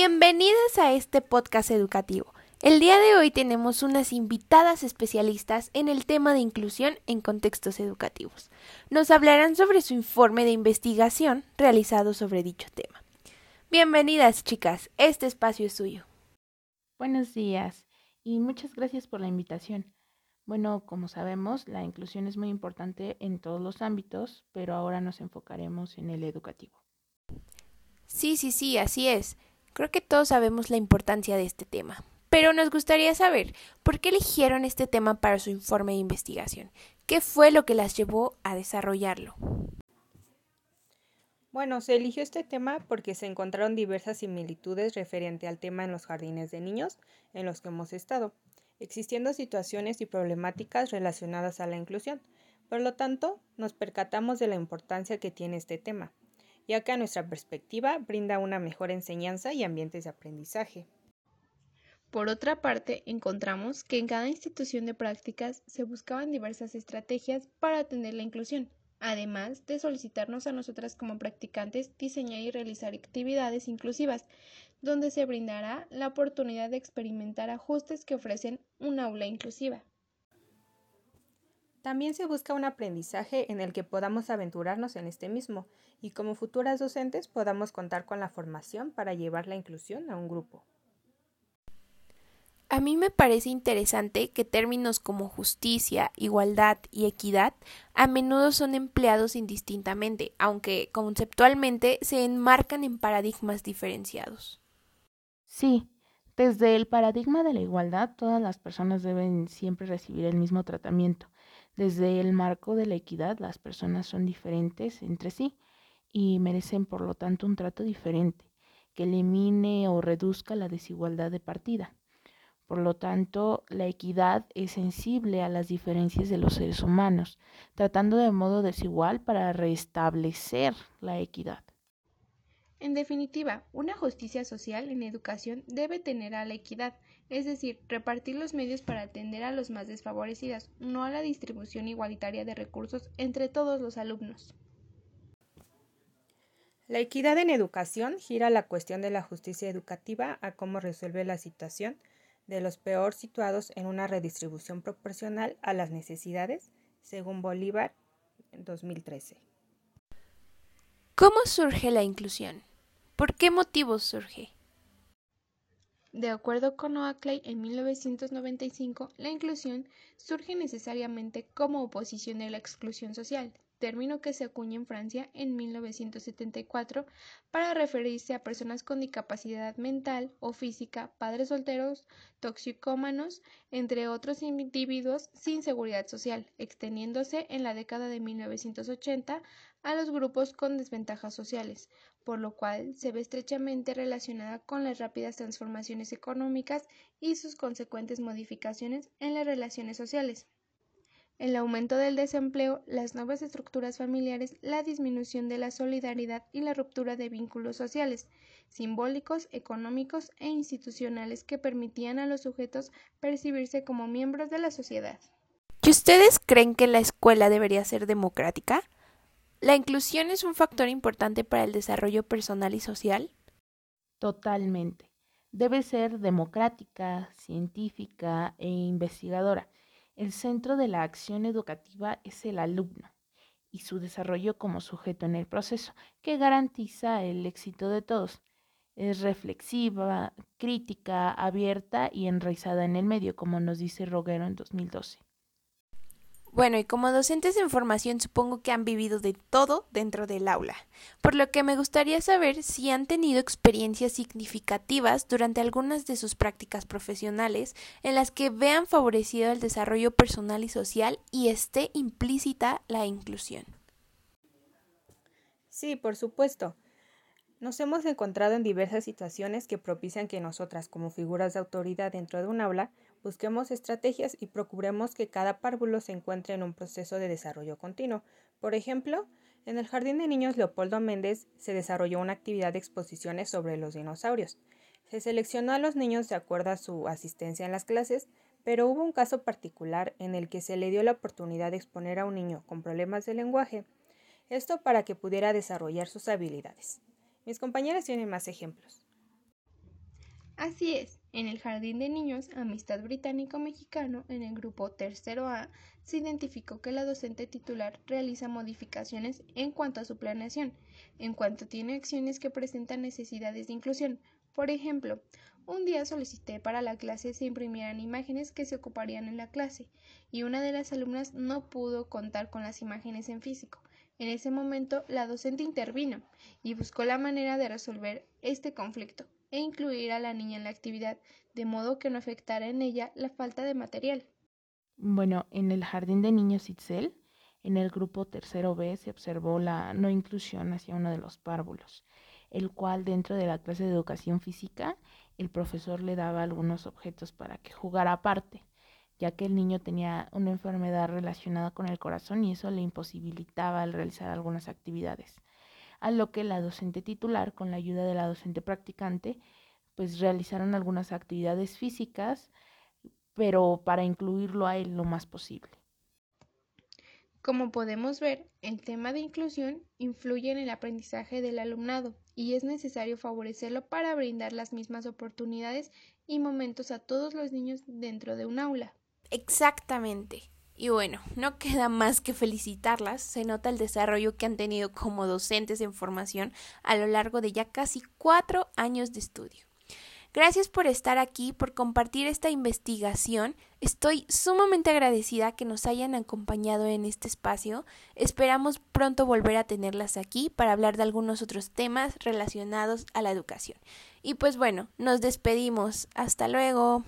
Bienvenidas a este podcast educativo. El día de hoy tenemos unas invitadas especialistas en el tema de inclusión en contextos educativos. Nos hablarán sobre su informe de investigación realizado sobre dicho tema. Bienvenidas, chicas. Este espacio es suyo. Buenos días y muchas gracias por la invitación. Bueno, como sabemos, la inclusión es muy importante en todos los ámbitos, pero ahora nos enfocaremos en el educativo. Sí, sí, sí, así es. Creo que todos sabemos la importancia de este tema. Pero nos gustaría saber por qué eligieron este tema para su informe de investigación. ¿Qué fue lo que las llevó a desarrollarlo? Bueno, se eligió este tema porque se encontraron diversas similitudes referente al tema en los jardines de niños en los que hemos estado, existiendo situaciones y problemáticas relacionadas a la inclusión. Por lo tanto, nos percatamos de la importancia que tiene este tema, ya que a nuestra perspectiva brinda una mejor enseñanza y ambientes de aprendizaje. Por otra parte, encontramos que en cada institución de prácticas se buscaban diversas estrategias para atender la inclusión, además de solicitarnos a nosotras como practicantes diseñar y realizar actividades inclusivas, donde se brindará la oportunidad de experimentar ajustes que ofrecen un aula inclusiva. También se busca un aprendizaje en el que podamos aventurarnos en este mismo y como futuras docentes podamos contar con la formación para llevar la inclusión a un grupo. A mí me parece interesante que términos como justicia, igualdad y equidad a menudo son empleados indistintamente, aunque conceptualmente se enmarcan en paradigmas diferenciados. Sí, desde el paradigma de la igualdad todas las personas deben siempre recibir el mismo tratamiento. Desde el marco de la equidad las personas son diferentes entre sí y merecen por lo tanto un trato diferente, que elimine o reduzca la desigualdad de partida. Por lo tanto, la equidad es sensible a las diferencias de los seres humanos, tratando de modo desigual para restablecer la equidad. En definitiva, una justicia social en educación debe tener a la equidad, es decir, repartir los medios para atender a los más desfavorecidos, no a la distribución igualitaria de recursos entre todos los alumnos. La equidad en educación gira la cuestión de la justicia educativa a cómo resuelve la situación de los peor situados en una redistribución proporcional a las necesidades, según Bolívar en 2013. ¿Cómo surge la inclusión? ¿Por qué motivos surge? De acuerdo con Oakley, en 1995, la inclusión surge necesariamente como oposición a la exclusión social, término que se acuña en Francia en 1974 para referirse a personas con discapacidad mental o física, padres solteros, toxicómanos, entre otros individuos sin seguridad social, extendiéndose en la década de 1980 a los grupos con desventajas sociales, por lo cual se ve estrechamente relacionada con las rápidas transformaciones económicas y sus consecuentes modificaciones en las relaciones sociales el aumento del desempleo, las nuevas estructuras familiares, la disminución de la solidaridad y la ruptura de vínculos sociales, simbólicos, económicos e institucionales que permitían a los sujetos percibirse como miembros de la sociedad. ¿Y ustedes creen que la escuela debería ser democrática? ¿La inclusión es un factor importante para el desarrollo personal y social? Totalmente. Debe ser democrática, científica e investigadora el centro de la acción educativa es el alumno y su desarrollo como sujeto en el proceso, que garantiza el éxito de todos. Es reflexiva, crítica, abierta y enraizada en el medio, como nos dice Roguero en 2012. Bueno, y como docentes en formación supongo que han vivido de todo dentro del aula, por lo que me gustaría saber si han tenido experiencias significativas durante algunas de sus prácticas profesionales en las que vean favorecido el desarrollo personal y social y esté implícita la inclusión. Sí, por supuesto. Nos hemos encontrado en diversas situaciones que propician que nosotras, como figuras de autoridad dentro de un aula, busquemos estrategias y procuremos que cada párvulo se encuentre en un proceso de desarrollo continuo. Por ejemplo, en el Jardín de Niños Leopoldo Méndez se desarrolló una actividad de exposiciones sobre los dinosaurios. Se seleccionó a los niños de acuerdo a su asistencia en las clases, pero hubo un caso particular en el que se le dio la oportunidad de exponer a un niño con problemas de lenguaje, esto para que pudiera desarrollar sus habilidades. Mis compañeras tienen más ejemplos. Así es, en el Jardín de Niños Amistad Británico-Mexicano, en el grupo tercero A, se identificó que la docente titular realiza modificaciones en cuanto a su planeación, en cuanto tiene acciones que presentan necesidades de inclusión. Por ejemplo, un día solicité para la clase se imprimieran imágenes que se ocuparían en la clase, y una de las alumnas no pudo contar con las imágenes en físico. En ese momento, la docente intervino y buscó la manera de resolver este conflicto e incluir a la niña en la actividad, de modo que no afectara en ella la falta de material. Bueno, en el jardín de niños Itzel, en el grupo tercero B se observó la no inclusión hacia uno de los párvulos, el cual dentro de la clase de educación física el profesor le daba algunos objetos para que jugara aparte, ya que el niño tenía una enfermedad relacionada con el corazón y eso le imposibilitaba el realizar algunas actividades a lo que la docente titular, con la ayuda de la docente practicante, pues realizaron algunas actividades físicas, pero para incluirlo a él lo más posible. Como podemos ver, el tema de inclusión influye en el aprendizaje del alumnado y es necesario favorecerlo para brindar las mismas oportunidades y momentos a todos los niños dentro de un aula. Exactamente. Y bueno, no queda más que felicitarlas, se nota el desarrollo que han tenido como docentes en formación a lo largo de ya casi cuatro años de estudio. Gracias por estar aquí, por compartir esta investigación. Estoy sumamente agradecida que nos hayan acompañado en este espacio. Esperamos pronto volver a tenerlas aquí para hablar de algunos otros temas relacionados a la educación. Y pues bueno, nos despedimos. Hasta luego.